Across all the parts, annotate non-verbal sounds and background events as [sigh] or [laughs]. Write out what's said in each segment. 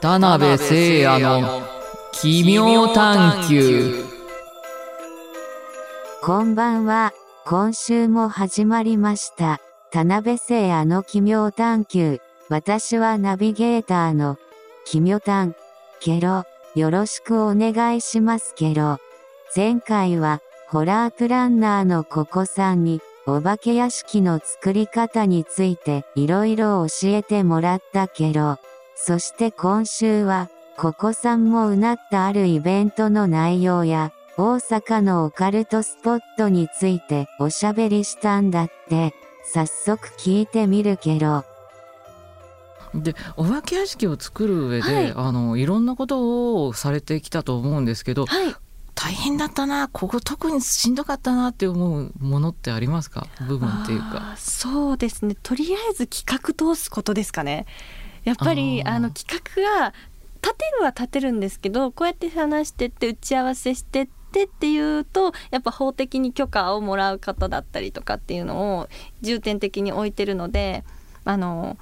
田辺聖也の奇妙探求こんばんは。今週も始まりました。田辺聖也の奇妙探求。私はナビゲーターの奇妙探。ケロ。よろしくお願いしますケロ。前回はホラープランナーのココさんにお化け屋敷の作り方についていろいろ教えてもらったケロ。そして今週はココさんもうなったあるイベントの内容や大阪のオカルトスポットについておしゃべりしたんだって、早速聞いてみるけど。でお化け屋敷を作る上で、はいあのいろんなことをされてきたと思うんですけどはい。大変だったなここ特にしんどかったなって思うものってありますか？部分っていうか。そうですね。とりあえず企画通すことですかね。やっぱりあの企画が立てるは立てるんですけど、こうやって話してって打ち合わせしてってっていうとやっぱ法的に許可をもらう方だったりとかっていうのを重点的に置いてるので、あの。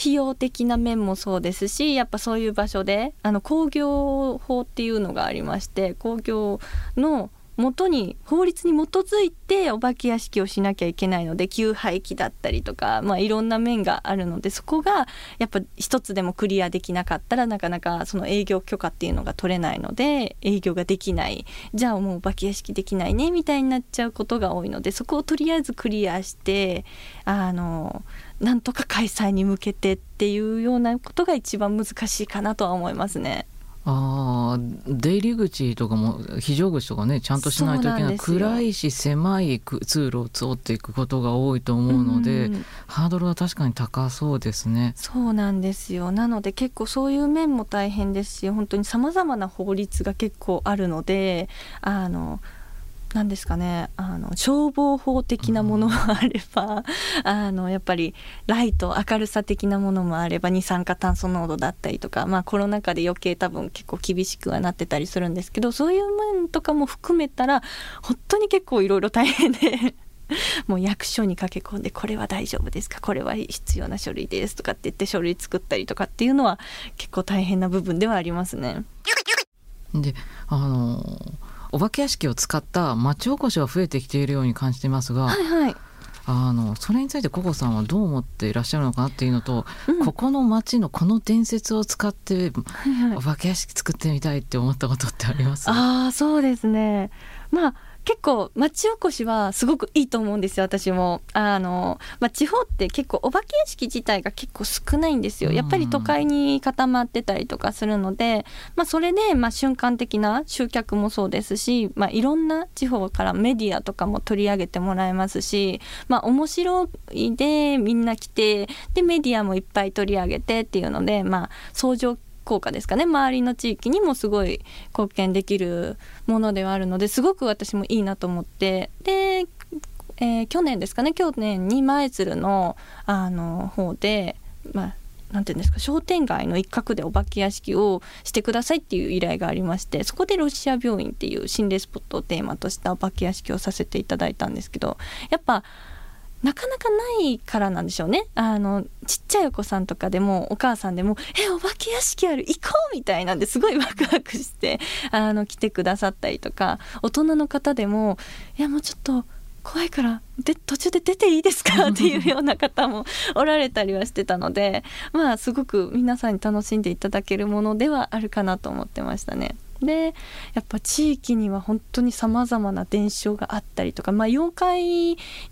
費用的な面もそうですしやっぱそういう場所であの工業法っていうのがありまして工業の元に法律に基づいてお化け屋敷をしなきゃいけないので給排気だったりとか、まあ、いろんな面があるのでそこがやっぱ一つでもクリアできなかったらなかなかその営業許可っていうのが取れないので営業ができないじゃあもうお化け屋敷できないねみたいになっちゃうことが多いのでそこをとりあえずクリアしてあのなんとか開催に向けてっていうようなことが一番難しいかなとは思いますね。あー出入り口とかも非常口とかねちゃんとしないといけない。暗いし狭いく通路を通っていくことが多いと思うので、うんハードルは確かに高そうですね。そうなんですよ。なので結構そういう面も大変ですし本当にさまざまな法律が結構あるのであのなんですかねあの消防法的なものもあれば、あのやっぱりライト明るさ的なものもあれば二酸化炭素濃度だったりとか、まあ、コロナ禍で余計多分結構厳しくはなってたりするんですけどそういう面とかも含めたら本当に結構いろいろ大変で。[laughs] もう役所に駆け込んでこれは大丈夫ですか？これは必要な書類ですとかって言って書類作ったりとかっていうのは結構大変な部分ではありますね。であのお化け屋敷を使った町おこしは増えてきているように感じていますが、はいはい。あのそれについてココさんはどう思っていらっしゃるのかなっていうのと、うん。ここの町のこの伝説を使ってはいはい。お化け屋敷作ってみたいって思ったことってあります？ああそうですね。まあ結構町おこしはすごくいいと思うんですよ私も。あの、まあ、地方って結構お化け屋敷自体が結構少ないんですよ。やっぱり都会に固まってたりとかするので、まあ、それでまあ瞬間的な集客もそうですし、まあ、いろんな地方からメディアとかも取り上げてもらえますし、まあ、面白いでみんな来てでメディアもいっぱい取り上げてっていうので、まあ、相乗効果ですかね。周りの地域にもすごい貢献できるものではあるのですごく私もいいなと思って。で、えー去年ですかね。去年に舞鶴のあの方でまあなんていうんですか商店街の一角でお化け屋敷をしてくださいっていう依頼がありましてそこでロシア病院っていう心霊スポットをテーマとしたお化け屋敷をさせていただいたんですけどやっぱなかなかないからなんでしょうねあのちっちゃいお子さんとかでもお母さんでも「えお化け屋敷ある行こう!」みたいなんですごいワクワクしてあの来てくださったりとか大人の方でも「いやもうちょっと怖いからで途中で出ていいですか? [laughs]」っていうような方もおられたりはしてたのでまあすごく皆さんに楽しんでいただけるものではあるかなと思ってましたね。でやっぱ地域には本当にさまざまな伝承があったりとか、まあ、妖怪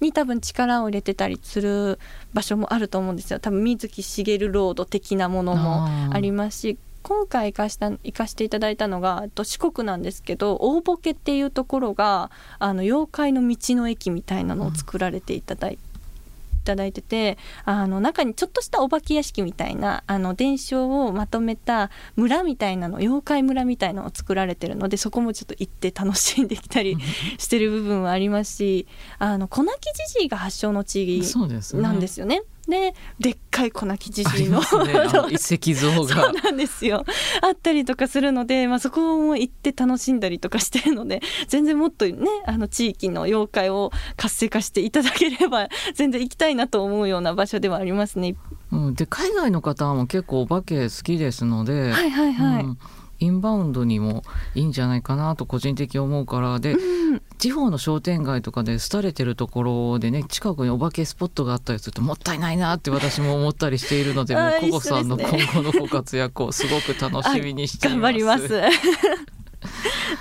に多分力を入れてたりする場所もあると思うんですよ。多分水木しげるロード的なものもありますし今回行かした行かしていただいたのがえっと四国なんですけど大ボケっていうところがあの妖怪の道の駅みたいなのを作られていただいいただいててあの中にちょっとしたお化け屋敷みたいなあの伝承をまとめた村みたいなの妖怪村みたいなのを作られてるのでそこもちょっと行って楽しんできたりしてる部分はありますしあの小泣きじじいが発祥の地なんですよね。ででっかい小泣きじありじいのね。あの [laughs] 石像そうがなんですよ。あったりとかするので、まあ、そこも行って楽しんだりとかしてるので全然もっとねあの地域の妖怪を活性化していただければ全然行きたいなと思うような場所ではありますね。うん、で海外の方も結構お化け好きですので、はいはいはい、うんインバウンドにもいいんじゃないかなと個人的に思うからで、うん地方の商店街とかで廃れてるところでね近くにお化けスポットがあったりするともったいないなって私も思ったりしているのでもうココさんの今後のご活躍をすごく楽しみにしています。頑張ります。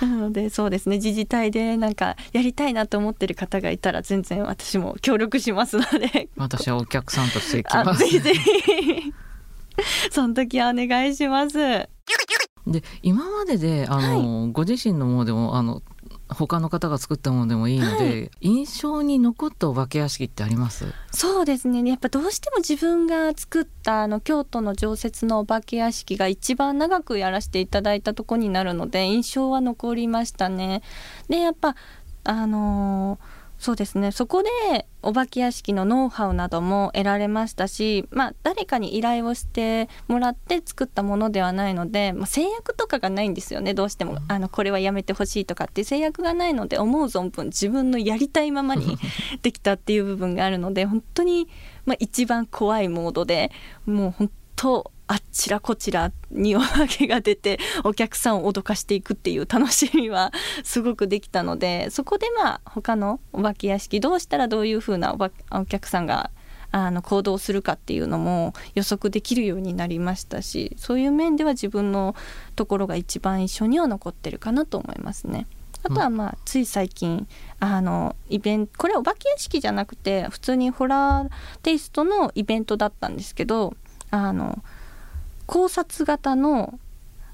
[laughs] なのでそうですね自治体でなんかやりたいなと思ってる方がいたら全然私も協力しますので私はお客さんとして行きあますぜ。ひぜひその時はお願いします。で今までであの、ご自身のものでもあの他の方が作ったものでもいいので、印象に残ったお化け屋敷ってあります？そうですね。やっぱどうしても自分が作ったあの京都の常設のお化け屋敷が一番長くやらせていただいたとこになるので印象は残りましたね。でやっぱあのーそうですね。そこでお化け屋敷のノウハウなども得られましたし、まあ、誰かに依頼をしてもらって作ったものではないので、まあ、制約とかがないんですよね。どうしても。あのこれはやめてほしいとかって制約がないので思う存分自分のやりたいままに [laughs] できたっていう部分があるので本当に、まあ、一番怖いモードでもう本当あっちらこちらにお化けが出てお客さんを脅かしていくっていう楽しみはすごくできたので [laughs] そこでまあ他のお化け屋敷どうしたらどういう風なお客さんがあの行動するかっていうのも予測できるようになりましたしそういう面では自分のところが一番印象には残ってるかなと思いますね。あとはまあつい最近あのイベントこれお化け屋敷じゃなくて普通にホラーテイストのイベントだったんですけどあの考察型の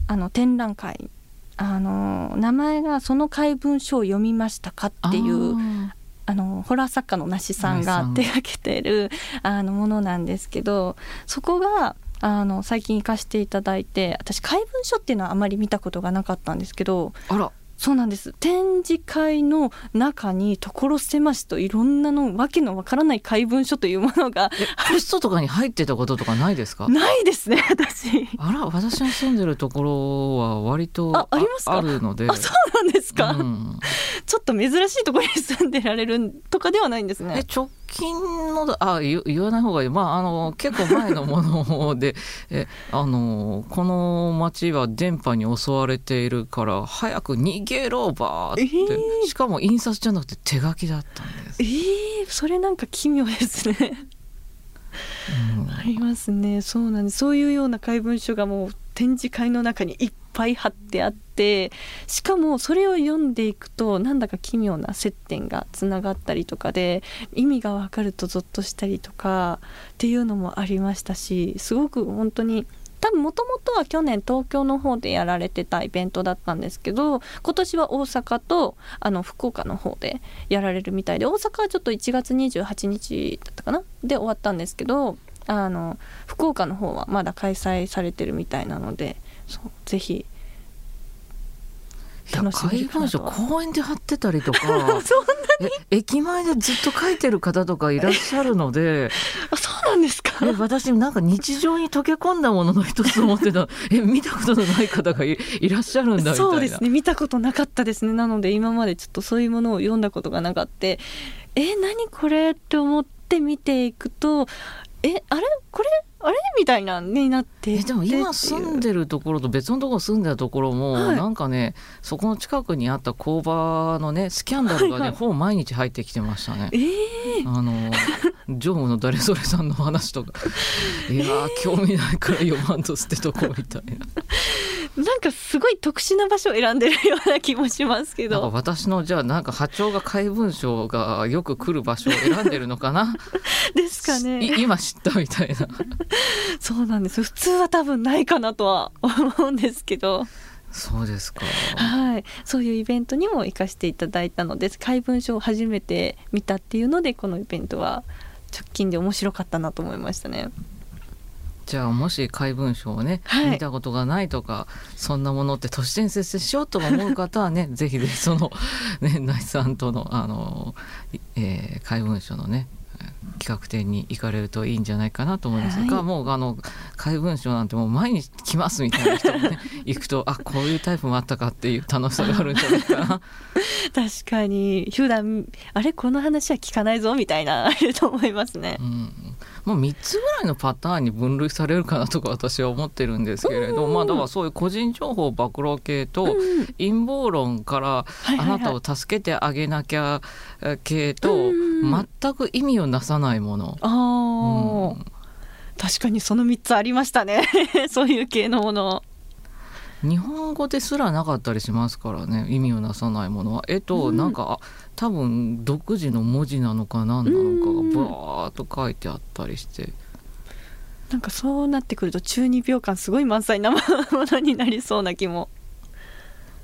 あの展覧会。あの名前が「その怪文書を読みましたか?」っていうああのホラー作家のなしさんが手掛けてるあのものなんですけどそこがあの最近行かせていただいて私怪文書っていうのはあまり見たことがなかったんですけどーあらそうなんです。展示会の中に所狭しといろんなのわけのわからない怪文書というものがえポストとかに入ってたこととかないですか？ないですね [laughs] 私。あら私の住んでるところは割とあありますか？あるので。あそうなんですか、うん。[laughs] ちょっと珍しいところに住んでられるとかではないんですね。え。直近のだあ言言わない方がいいまああの結構前のもので [laughs] えあのこの町は電波に襲われているから早く逃げろばーって、えーしかも印刷じゃなくて手書きだったんです、えー、それなんか奇妙ですね。うんありますね。そうなんです。そういうような怪文書がもう展示会の中にいっぱい貼ってあって、しかもそれを読んでいくとなんだか奇妙な接点がつながったりとかで意味がわかるとゾッとしたりとかっていうのもありましたし、すごく本当に。多分もともとは去年東京の方でやられてたイベントだったんですけど今年は大阪とあの福岡の方でやられるみたいで大阪はちょっと1月28日だったかな？で終わったんですけどあの福岡の方はまだ開催されてるみたいなのでそうぜひ。楽しめ怪るかなとは文書公園で貼ってたりとか。[laughs] 駅前でずっと書いてる方とかいらっしゃるので。[laughs] あそうなんですか？え私なんか日常に溶け込んだものの一つと思ってた。え見たことのない方がいいらっしゃるんだみたいな。そうですね見たことなかったですね。なので今までちょっとそういうものを読んだことがなかった。え何これって思って見ていくとえあれ？これ？あれみたいなになってでも今住んでるところと別のところ住んでるところも、はい。なんかねそこの近くにあった工場のねスキャンダルがね、はいはい。ほぼ毎日入ってきてましたね。え。ー。あの常務の誰それさんの話とか。いやー興味ないから読まんと捨てとこうみたいななんかすごい特殊な場所を選んでるような気もしますけなんかど私のじゃあなんか波長が怪文書がよく来る場所を選んでるのかな？[laughs] ですかね。い今知ったみたいな。そうなんです。普通は多分ないかなとは思うんですけど。そうですか。はい。そういうイベントにも行かせていただいたので怪文書を初めて見たっていうのでこのイベントは直近で面白かったなと思いましたねじゃあもし怪文書をね、はい。見たことがないとかそんなものって都市伝説しようと思う方はね [laughs] ぜひぜひそのねナイさんとのあの、いえー怪文書のね企画展に行かれるといいんじゃないかなと思います。が、はい。もうあの怪文書なんてもう毎日来ますみたいな人もね [laughs] 行くとあこういうタイプもあったかっていう楽しさがあるんじゃないかな。[laughs] 確かに。普段あれこの話は聞かないぞみたいなあると思いますね。うんまあ、3つぐらいのパターンに分類されるかなとか私は思ってるんですけれど、まあだからそういう個人情報暴露系とうん陰謀論からあなたを助けてあげなきゃ系とうん全く意味をなさないもの。うん。確かにその3つありましたね。[laughs] そういう系のもの。日本語ですらなかったりしますからね意味をなさないものは。絵とうん。なんか、あ多分独自の文字なのか何なのかがブワーっと書いてあったりしてなんかそうなってくると中二病感すごい満載なものになりそうな気も。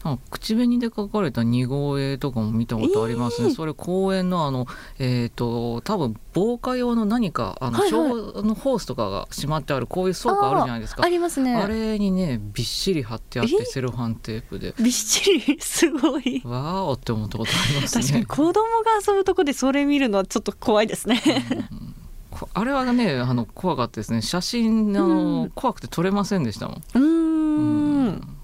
あ口紅で書かれた似顔絵とかも見たことありますね、えー。それ公園のあのえっ、と多分防火用の何かあの、はいはい。のホースとかがしまってあるこういう倉庫あるじゃないですか。ありますね。あれにねびっしり貼ってあってえ？セロハンテープで。びっしり？すごい。わーおって思ったことありますね。確かに子供が遊ぶとこでそれ見るのはちょっと怖いですね。こあれはねあの怖かったですね。写真あの、うん。怖くて撮れませんでしたもん。うーん。うん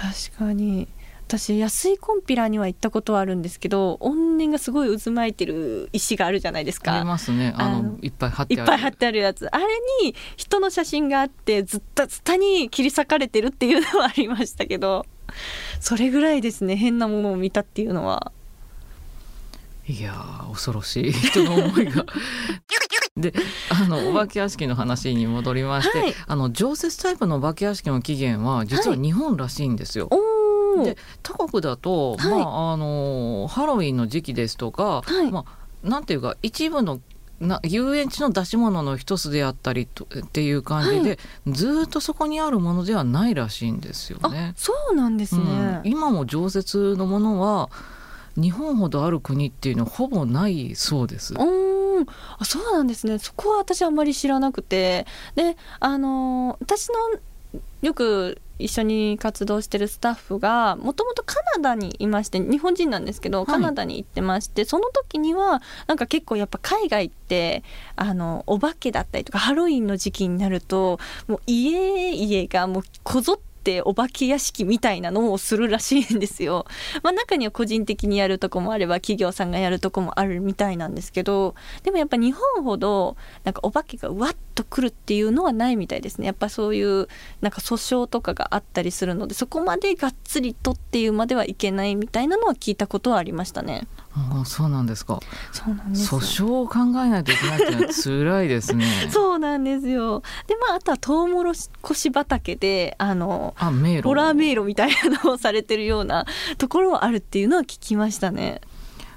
確かに。私安いコンピラには行ったことはあるんですけど怨念がすごい渦巻いてる石があるじゃないですありか。ますね。あのいっぱい貼ってある。いっぱい貼ってあるやつ。あれに人の写真があってずったずたに切り裂かれてるっていうのはありましたけどそれぐらいですね変なものを見たっていうのは。いやー恐ろしい。人の思いが。[laughs] で [laughs] あのお化け屋敷の話に戻りまして、はい。あの常設タイプのお化け屋敷の起源は実は日本らしいんですよ。おおで他国だと、はい。まああのハロウィンの時期ですとか、はい。まあなんていうか一部のな遊園地の出し物の一つであったりとっていう感じで、ずーっとそこにあるものではないらしいんですよあね。そうなんですね、うん。今も常設のものは日本ほどある国っていうのはほぼないそうです。うーん。あそうなんですね。そこは私あんまり知らなくて。であのー私のよく一緒に活動してるスタッフがもともとカナダにいまして日本人なんですけど、い。カナダに行ってましてその時にはなんか結構やっぱ海外ってあのお化けだったりとかハロウィンの時期になるともう家々がもうこぞってお化け屋敷みたいなのをするらしいんですよ。[laughs] まあ、中には個人的にやるとこもあれば企業さんがやるとこもあるみたいなんですけどでもやっぱ日本ほどなんかお化けがわっと来るっていうのはないみたいですねやっぱそういうなんか訴訟とかがあったりするのでそこまでがっつりとっていうまではいけないみたいなのは聞いたことはありましたね。ああそうなんですか。そうなんです訴訟を考えないといけないっていうのは辛いですね。[laughs] そうなんですよでまああとはトウモロコシ畑であのあ迷路。ホラー迷路みたいなのをされてるようなところはあるっていうのは聞きましたね。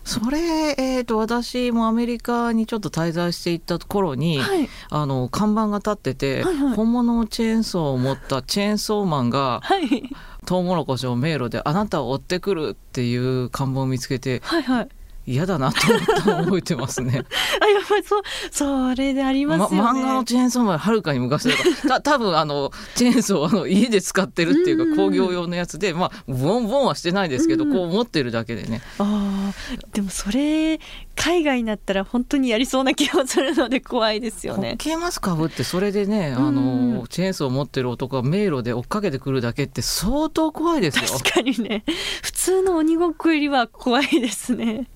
それ、えー、と私もアメリカにちょっと滞在していった頃に、はい、あの看板が立ってて、はいはい本物のチェーンソーを持ったチェーンソーマンがはい、トウモロコシを迷路であなたを追ってくるっていう看板を見つけてはいはい。嫌だなと覚えてますね。[laughs] あやっぱりそうそれでありますよね。ま、漫画のチェーンソーマンよりはるかに昔だから [laughs] た多分あのチェーンソーはあの家で使ってるっていうか工業用のやつでまあボンボンはしてないですけど、うんこう持ってるだけでねあーでもそれ海外になったら本当にやりそうな気がするので怖いですよホッね。ケーマスクかぶってそれでね、うんあのチェーンソーを持ってる男が迷路で追っかけてくるだけって相当怖いですよ。確かにね普通の鬼ごっこよりは怖いですね。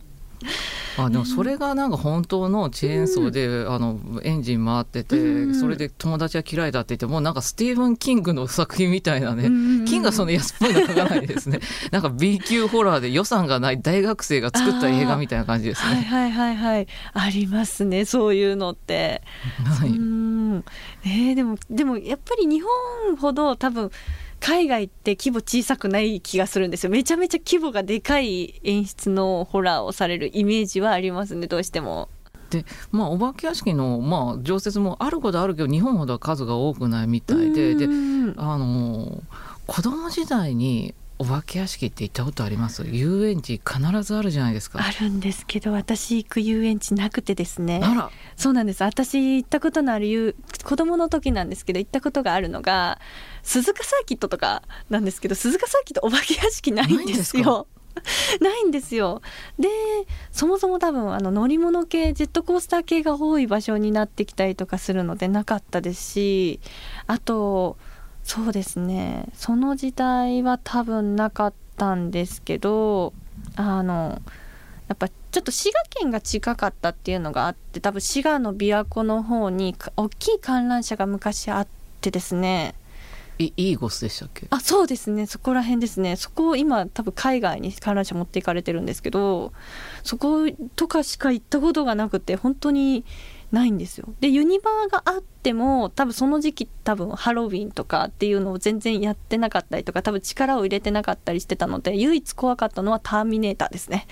あでもそれがなんか本当のチェーンソーで、あのエンジン回ってて、うん。それで友達が嫌いだって言ってもうなんかスティーブン・キングの作品みたいなね、うんキングはその安っぽいの書かないですね。[laughs] なんか B 級ホラーで予算がない大学生が作った映画みたいな感じですね。はいはいはいはい。ありますねそういうのって。はい。うん。えーでもでもやっぱり日本ほど多分海外って規模小さくない気がするんですよ。めちゃめちゃ規模がでかい演出のホラーをされるイメージはありますねどうしても。でまあお化け屋敷の、まあ、常設もあることあるけど日本ほどは数が多くないみたいで。でうん。あの子供時代にお化け屋敷って行ったことあります？遊園地必ずあるじゃないですか。あるんですけど私行く遊園地なくてですね。あら。そうなんです。私行ったことのある遊子供の時なんですけど行ったことがあるのが鈴鹿サーキットとかなんですけど鈴鹿サーキットお化け屋敷ないんですよ。ないんです [laughs] よ。でそもそも多分あの乗り物系ジェットコースター系が多い場所になってきたりとかするのでなかったですしあとそうですね。その時代は多分なかったんですけどあのやっぱちょっと滋賀県が近かったっていうのがあって多分滋賀の琵琶湖の方に大きい観覧車が昔あってですね。イーゴスでしたっけ？あそうですね。そこら辺ですね。そこを今多分海外に観覧車持っていかれてるんですけどそことかしか行ったことがなくて本当にないんですよ。でユニバーがあっても多分その時期多分ハロウィンとかっていうのを全然やってなかったりとか多分力を入れてなかったりしてたので唯一怖かったのはターミネーターですね。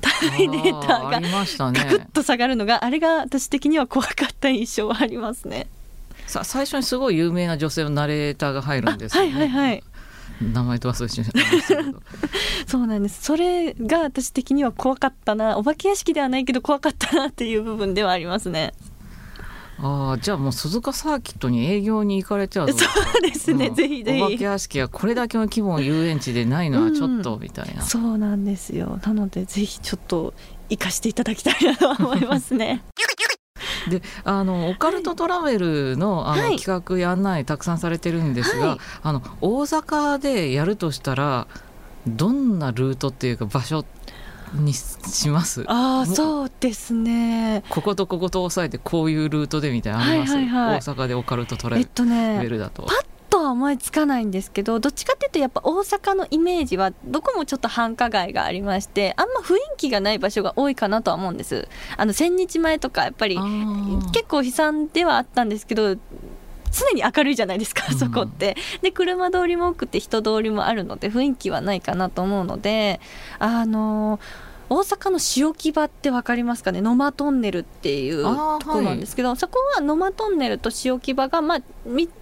ターミネーターがガクッと下がるのがあれが私的には怖かった印象はありますね。さ最初にすごい有名な女性のナレーターが入るんですよね。はいはいはい名前と忘れちゃいましたけど。[laughs] そうなんです。それが私的には怖かったな。お化け屋敷ではないけど怖かったなっていう部分ではありますね。ああじゃあもう鈴鹿サーキットに営業に行かれちゃうそうですね、うん、ぜひぜひ。お化け屋敷はこれだけの規模の遊園地でないのはちょっとみたいな、うん、そうなんですよ。なのでぜひちょっと行かしていただきたいなと思いますねであのオカルトトラベルのあの、はい、企画やんないたくさんされてるんですが、はい、あの大阪でやるとしたらどんなルートっていうか場所にします？あそうですね。こことここと押さえてこういうルートでみたいなあります、はいはいはい、大阪でオカルトトラベルだと。えっとね、パッとは思いつかないんですけどどっちかっていうとやっぱ大阪のイメージはどこもちょっと繁華街がありましてあんま雰囲気がない場所が多いかなとは思うんです。あの千日前とかやっぱり結構悲惨ではあったんですけど常に明るいじゃないですか、そこって。で車通りも多くて人通りもあるので雰囲気はないかなと思うのであのー大阪の塩木場って分かりますかね？野間トンネルっていうところなんですけど、はい、そこは野間トンネルと塩木場が、まあ、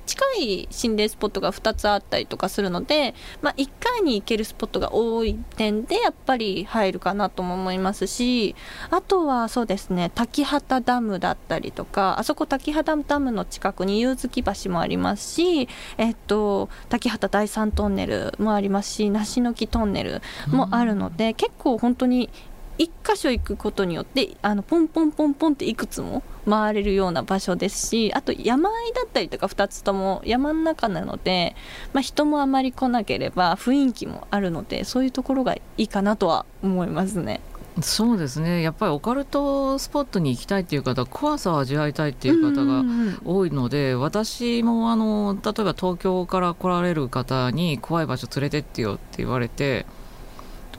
近い心霊スポットが2つあったりとかするので、まあ、1回に行けるスポットが多い点でやっぱり入るかなとも思いますしあとはそうですね滝畑ダムだったりとかあそこ滝畑ダムの近くに夕月橋もありますし、えっと、滝畑第三トンネルもありますし梨の木トンネルもあるので、結構本当に1箇所行くことによってあのポンポンポンポンっていくつも回れるような場所ですしあと山あいだったりとか2つとも山の中なので、まあ、人もあまり来なければ雰囲気もあるのでそういうところがいいかなとは思いますね。そうですね。やっぱりオカルトスポットに行きたいっていう方怖さを味わいたいっていう方が多いので、私もあの例えば東京から来られる方に怖い場所連れてってよって言われて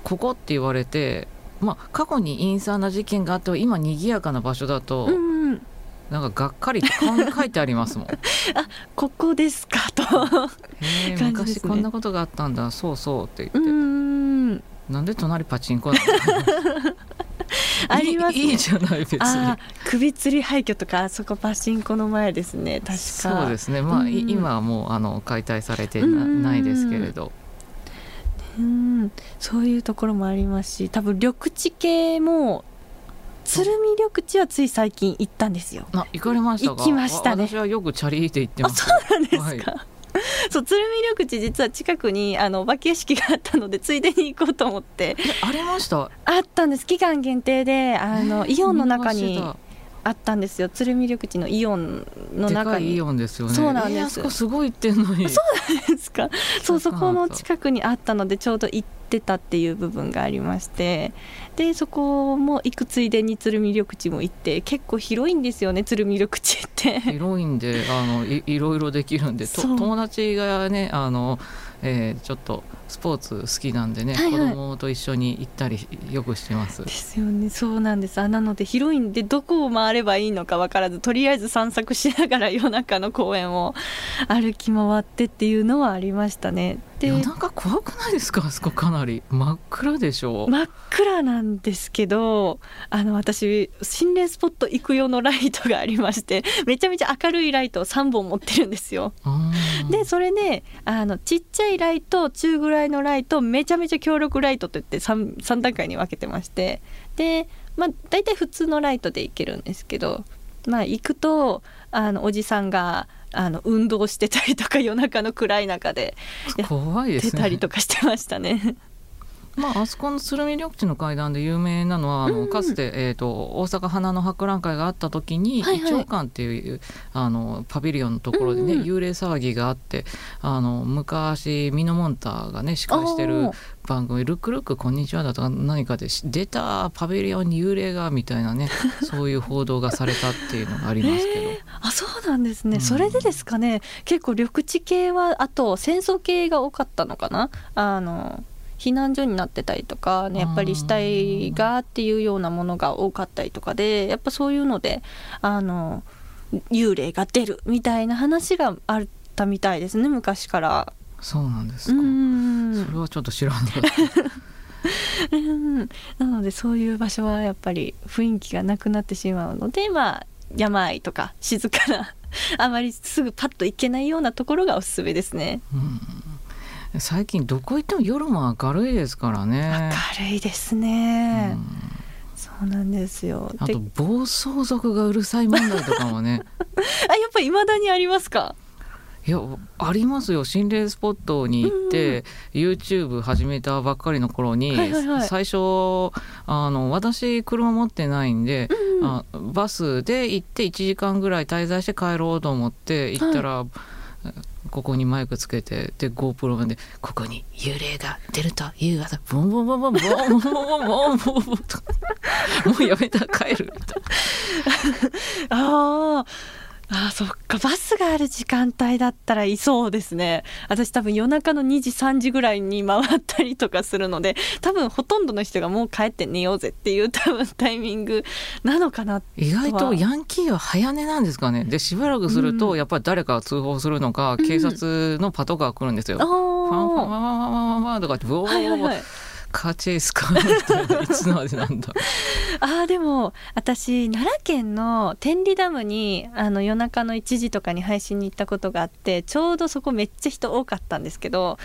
ここって言われてまあ、過去に陰惨な事件があって今賑やかな場所だと、うん、なんかがっかりって書いてありますもん。[laughs] あここですかと。えー、昔こんなことがあったんだ。そうそうって言ってうんなんで隣パチンコなの？[laughs] あります、ね、いいじゃない別に。首吊り廃墟とかあそこパチンコの前ですね。確か。そうですね。まあ、今はもうあの解体されてないですけれど。うん。そういうところもありますし多分緑地系も鶴見緑地はつい最近行ったんですよ。あ行かれました行きましたね。私はよくチャリで行ってます。そうなんですか？はい [laughs] そう鶴見緑地実は近くにあのお化け屋敷があったので [laughs] ついでに行こうと思ってありました？あったんです期間限定であのイオンの中にあったんですよ。鶴見緑地のイオンの中に。イオンですよね。そうなんです、えー、すごい行ってんのに。そうなんですか。[laughs] そうそこの近くにあったのでちょうど行ってたっていう部分がありまして。でそこも行くついでに鶴見緑地も行って結構広いんですよね鶴見緑地って。広いんであのい [laughs] いろいろできるんで友達がねあの、えー、ちょっとスポーツ好きなんでね、はいはい、子供と一緒に行ったりよくしてます。ですよね。そうなんです。あなので広いんでどこを回ればいいのか分からずとりあえず散策しながら夜中の公園を歩き回ってっていうのはありましたね。夜中怖くないですか？あそこかなり。真っ暗でしょ。う真っ暗なんですけどあの私心霊スポット行く用のライトがありましてめちゃめちゃ明るいライトを3本持ってるんですよ。でそれであのちっちゃいライト中ぐらいのライトめちゃめちゃ強力ライトといって 3, 3段階に分けてましてでまあ大体普通のライトで行けるんですけどまあ行くとあのおじさんがあの運動してたりとか夜中の暗い中で怖いです、ね、たりとかしてましたね。まあ、あそこの鶴見緑地の階段で有名なのはあの、かつて、えーと、大阪花の博覧会があった時に、はいはい、館っていうあのパビリオンのところでね、うんうん、幽霊騒ぎがあってあの昔ミノモンタがね司会してる番組「ルックルックこんにちは」だとか何かで出たパビリオンに幽霊がみたいなね [laughs] そういう報道がされたっていうのがありますけど。えー、あそうなんですね、うん、それでですかね。結構緑地系はあと戦争系が多かったのかな？あの避難所になってたりとか、ね、やっぱり死体がっていうようなものが多かったりとかでやっぱそういうのであの幽霊が出るみたいな話があったみたいですね昔から。そうなんですか。それはちょっと知らなかった。なのでそういう場所はやっぱり雰囲気がなくなってしまうのでまあ山とか静かなあまりすぐパッと行けないようなところがおすすめですね。うん最近どこ行っても夜も明るいですからね。明るいですね、うん、そうなんですよ。あと暴走族がうるさい問題とかもね。[laughs] あやっぱり未だにありますか？いやありますよ。心霊スポットに行って、うん、YouTube 始めたばっかりの頃に、はいはいはい、最初あの私車持ってないんで、うん、あバスで行って1時間ぐらい滞在して帰ろうと思って行ったら、はいここにマイクつけてで GoPro までここに幽霊が出ると言う技ボンボンボンボンボンボンボンボンボンボンもうやめた帰るみたいなあああそっか。バスがある時間帯だったらいそうですね。私多分夜中の2時3時ぐらいに回ったりとかするので多分ほとんどの人がもう帰って寝ようぜっていう多分タイミングなのかな意外とヤンキーは早寝なんですかね。でしばらくするとやっぱり誰かが通報するのか、うん、警察のパトカーが来るんですよ。うん、ファンファンファンファンファンファンとかってブオー、はいはいはいカーチェイスか。[laughs] いつまでなんだ。あでも私奈良県の天理ダムにあの夜中の1時とかに配信に行ったことがあってちょうどそこめっちゃ人多かったんですけど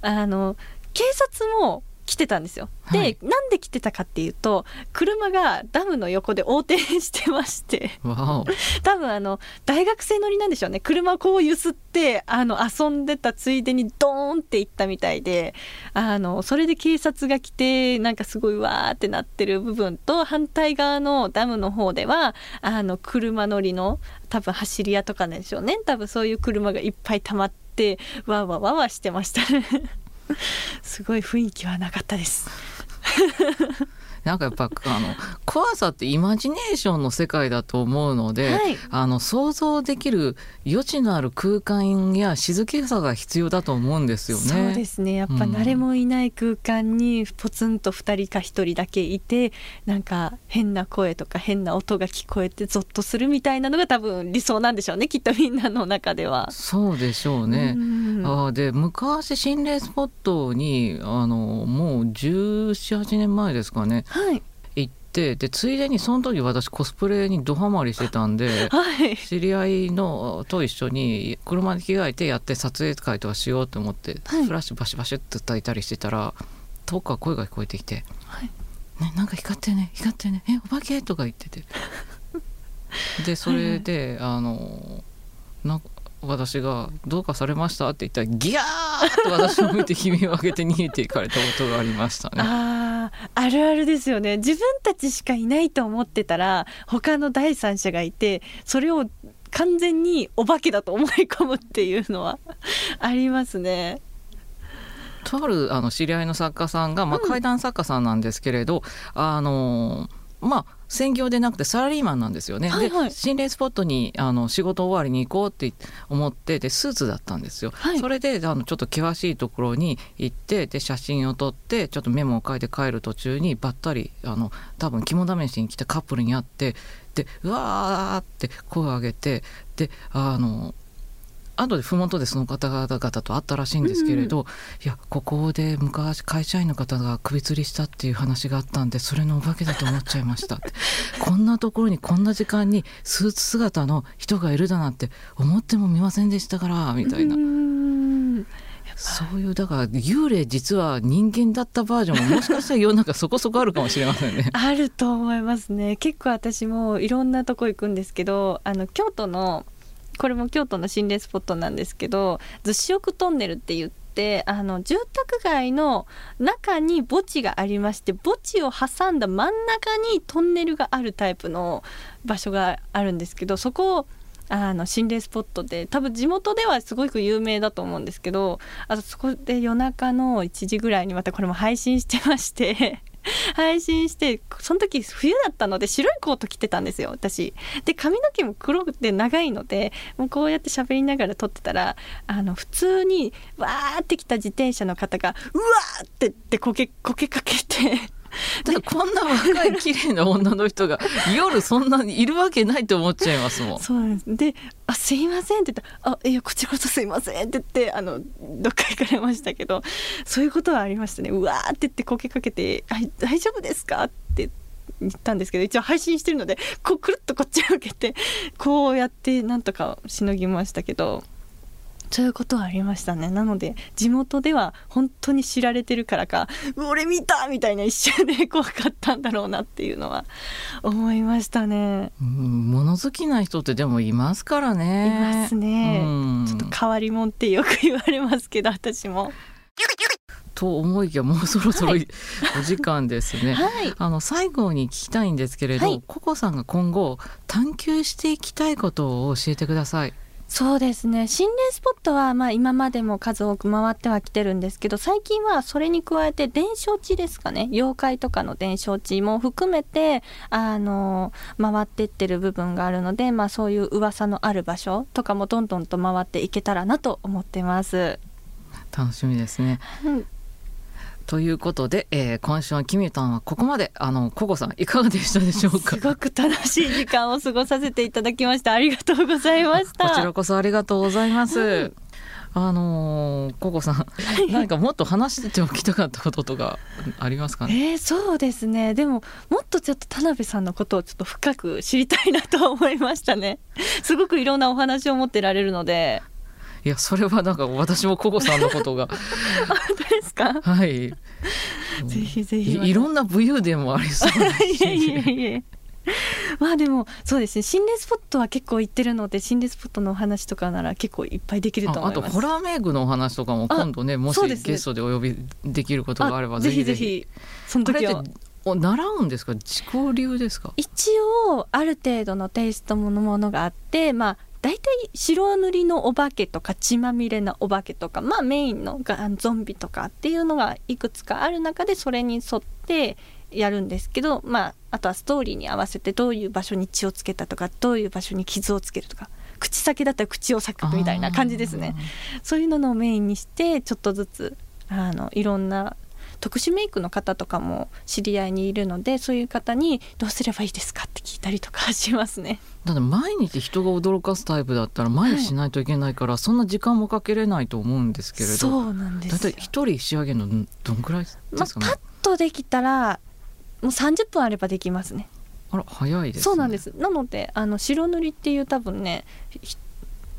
あの警察も来てたんですよ。で、はい、なんで来てたかっていうと車がダムの横で横転してまして。[laughs] 多分あの大学生乗りなんでしょうね。車をこう揺すってあの遊んでたついでにドーンって行ったみたいであのそれで警察が来てなんかすごいわーってなってる部分と反対側のダムの方ではあの車乗りの多分走り屋とかなんでしょうね。多分そういう車がいっぱい溜まってわーわーわーわーしてましたね。[laughs] すごい雰囲気はなかったです。なんかやっぱあの怖さってイマジネーションの世界だと思うので、はい、あの想像できる余地のある空間や静けさが必要だと思うんですよね。そうですねやっぱ誰もいない空間にポツンと2人か1人だけいてなんか変な声とか変な音が聞こえてゾッとするみたいなのが多分理想なんでしょうねきっとみんなの中では。そうでしょうね。うあで昔心霊スポットにあのもう1718年前ですかねはい、行ってでついでにその時私コスプレにドハマりしてたんで、はい、知り合いのと一緒に車に着替えてやって撮影会とかしようと思って、はい、フラッシュバシバシって焚いたりしてたら遠くから声が聞こえてきて「はい、ね、なんか光ってね光ってねえお化け?」とか言ってて。[laughs] でそれで、はいはい、あのな私が「どうかされました?」って言ったらギャーと私を見て悲鳴を上げて逃げていかれたことがありましたね。ああるあるですよね自分たちしかいないと思ってたら他の第三者がいてそれを完全にお化けだと思い込むっていうのはありますね。とあるあの知り合いの作家さんが、まあ、怪談作家さんなんですけれど、うん、あのまあ専業でなくてサラリーマンなんですよね。はいはい、で心霊スポットにあの仕事終わりに行こうって思ってでスーツだったんですよ。はい、それであのちょっと険しいところに行ってで写真を撮ってちょっとメモを書いて帰る途中にばったりあの多分肝試しに来たカップルに会ってでうわーって声を上げてであの後で麓でその方々と会ったらしいんですけれど、うん、いやここで昔会社員の方が首吊りしたっていう話があったんでそれのお化けだと思っちゃいました [laughs] こんなところにこんな時間にスーツ姿の人がいるだなんて思ってもみませんでしたからみたいな。そういうだから幽霊実は人間だったバージョンももしかしたら世の中そこそこあるかもしれませんね。[laughs] あると思いますね。結構私もいろんなとこ行くんですけど、あの京都のこれも京都の心霊スポットなんですけど逗子奥トンネルって言ってっあの住宅街の中に墓地がありまして墓地を挟んだ真ん中にトンネルがあるタイプの場所があるんですけどそこをあの心霊スポットで多分地元ではすごく有名だと思うんですけどあとそこで夜中の1時ぐらいにまたこれも配信してまして配信してその時冬だったので白いコート着てたんですよ私。で髪の毛も黒くて長いのでもうこうやって喋りながら撮ってたらあの普通にわーって来た自転車の方がうわーってってこけこけかけてただこんな若い綺麗な女の人が夜そんなにいるわけないと思っちゃいますもん。そうなんですで「あすいません」って言ったら「あいやこちらこそすいません」って言ってあのどっか行かれましたけどそういうことはありましたねうわーって言ってこけかけて「あ大丈夫ですか?」って言ったんですけど一応配信してるのでこうくるっとこっちを受けてこうやってなんとかしのぎましたけど。そういうことはありましたねなので地元では本当に知られてるからか「俺見た!」みたいな一瞬で [laughs] 怖かったんだろうなっていうのは思いましたね。うん物好きな人ってでもいますからね。いますねうんちょっと変わり者ってよく言われますけど私も。と思いきやもうそろそろはいお時間ですね。はいあの最後に聞きたいんですけれど、はいココさんが今後探求していきたいことを教えてください。そうですね心霊スポットはまあ今までも数多く回ってはきてるんですけど最近はそれに加えて伝承地ですかね妖怪とかの伝承地も含めてあの回ってってる部分があるので、まあ、そういう噂のある場所とかもどんどんと回っていけたらなと思ってます。楽しみですね。うんということで、えー今週のキミュタンはここまであのココさんいかがでしたでしょうか？すごく楽しい時間を過ごさせていただきました。ありがとうございました。こちらこそありがとうございます。あのーココさん何かもっと話しておきたかったこととかありますかね？えー、そうですねでももっとちょっと田辺さんのことをちょっと深く知りたいなと思いましたねすごくいろんなお話を持ってられるのでいやそれはなんか私もココさんのことが。[laughs] 本当ですか？はい。[laughs] ぜひぜひ。いいろんな武勇伝もありそういえいえいえ。まあでもそうですね。心霊スポットは結構行ってるので心霊スポットのお話とかなら結構いっぱいできるとああと思います。ホラーメイクのお話とかも今度ねもしゲストでお呼びできることがあればあぜぜひ。ぜひそのあれって時はお習うんですか？自己流ですか？一応ある程度のテイストのものがあってまあ大体白塗りのお化けとか血まみれのお化けとかまあメインのがゾンビとかっていうのがいくつかある中でそれに沿ってやるんですけどまああとはストーリーに合わせてどういう場所に血をつけたとかどういう場所に傷をつけるとか口先だったら口を裂くみたいな感じですね。そういうのをメインにしてちょっとずつあのいろんな特殊メイクの方とかも知り合いにいるのでそういう方に「どうすればいいですか?」って聞いたりとかしますね。だって毎日人が驚かすタイプだったら毎日しないといけないから、そんな時間もかけれないと思うんですけれどそうなんですよだいたい一人仕上げるのどんくらい？ですまあ、かね、パッとできたらもう30分あればできますね。あら早いですねそうなんですなのであの白塗りっていう多分ねひ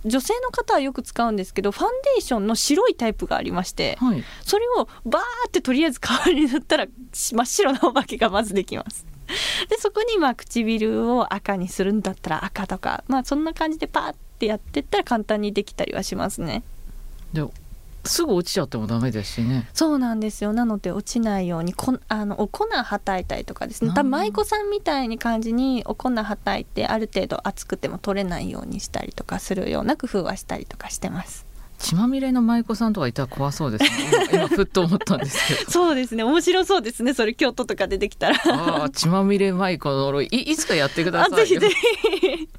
女性の方はよく使うんですけどファンデーションの白いタイプがありましてはいそれをバーってとりあえず顔に塗ったらし真っ白なお化けがまずできます。でそこにまあ唇を赤にするんだったら赤とかまあそんな感じでパーってやってったら簡単にできたりはしますね。ですぐ落ちちゃってもダメですしね。そうなんですよ。なので落ちないようにこんあのお粉はたいたりとかですね。あー多分舞妓さんみたいに感じにお粉はたいてある程度熱くても取れないようにしたりとかするような工夫はしたりとかしてます。血まみれの舞妓さんとかいたら怖そうですね。今 [laughs] 今ふっと思ったんですけど。そうですね。面白そうですね。それ京都とか出てきたら。ああ血まみれ舞妓の呪いいいつかやってください。ぜひぜひ。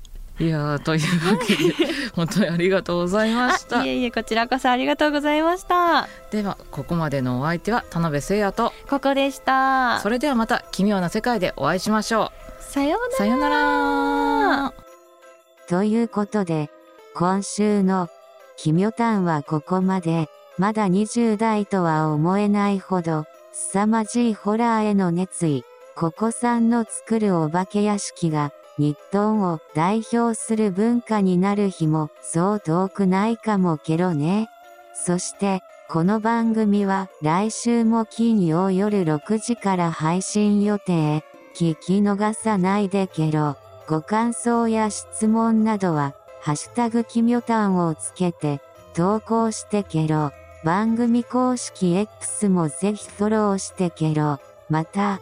いやーというわけで本当にありがとうございましたあいえいえこちらこそありがとうございました。ではここまでのお相手は田辺誠也とここでした。それではまた奇妙な世界でお会いしましょさようなら。うさようならということで、今週のキミョタンはここまで、まだ20代とは思えないほど、凄まじいホラーへの熱意、ここさんの作るお化け屋敷が、日本を代表する文化になる日も、そう遠くないかもけろね。そして、この番組は来週も金曜夜6時から配信予定。聞き逃さないでけろ。ご感想や質問などは、ハッシュタグキミョタンをつけて、投稿してけろ。番組公式 X もぜひフォローしてけろ。また、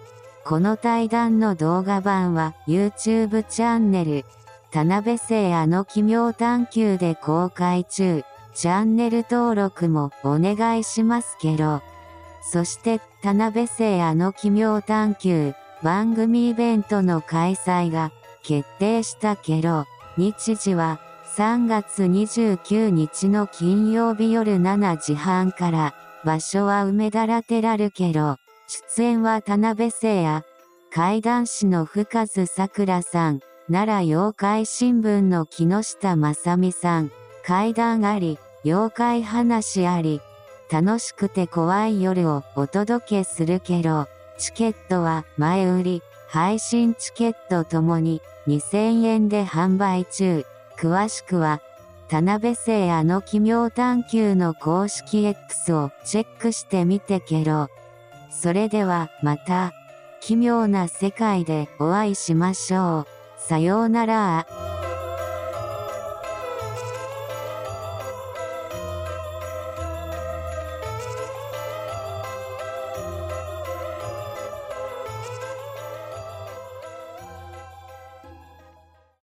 この対談の動画版は YouTube チャンネル、田辺聖あの奇妙探求で公開中。チャンネル登録もお願いしますけど。そして田辺聖あの奇妙探求番組イベントの開催が決定したけど、日時は3月29日の金曜日夜7時半から、場所は梅田ラテラルけど、出演は田辺聖也、怪談師の深津桜さん、奈良妖怪新聞の木下正美さん、怪談あり、妖怪話あり、楽しくて怖い夜をお届けするけど、チケットは前売り、配信チケットともに2000円で販売中。詳しくは、田辺聖あの奇妙探求の公式 X をチェックしてみてけろ。それではまた、奇妙な世界でお会いしましょう。さようなら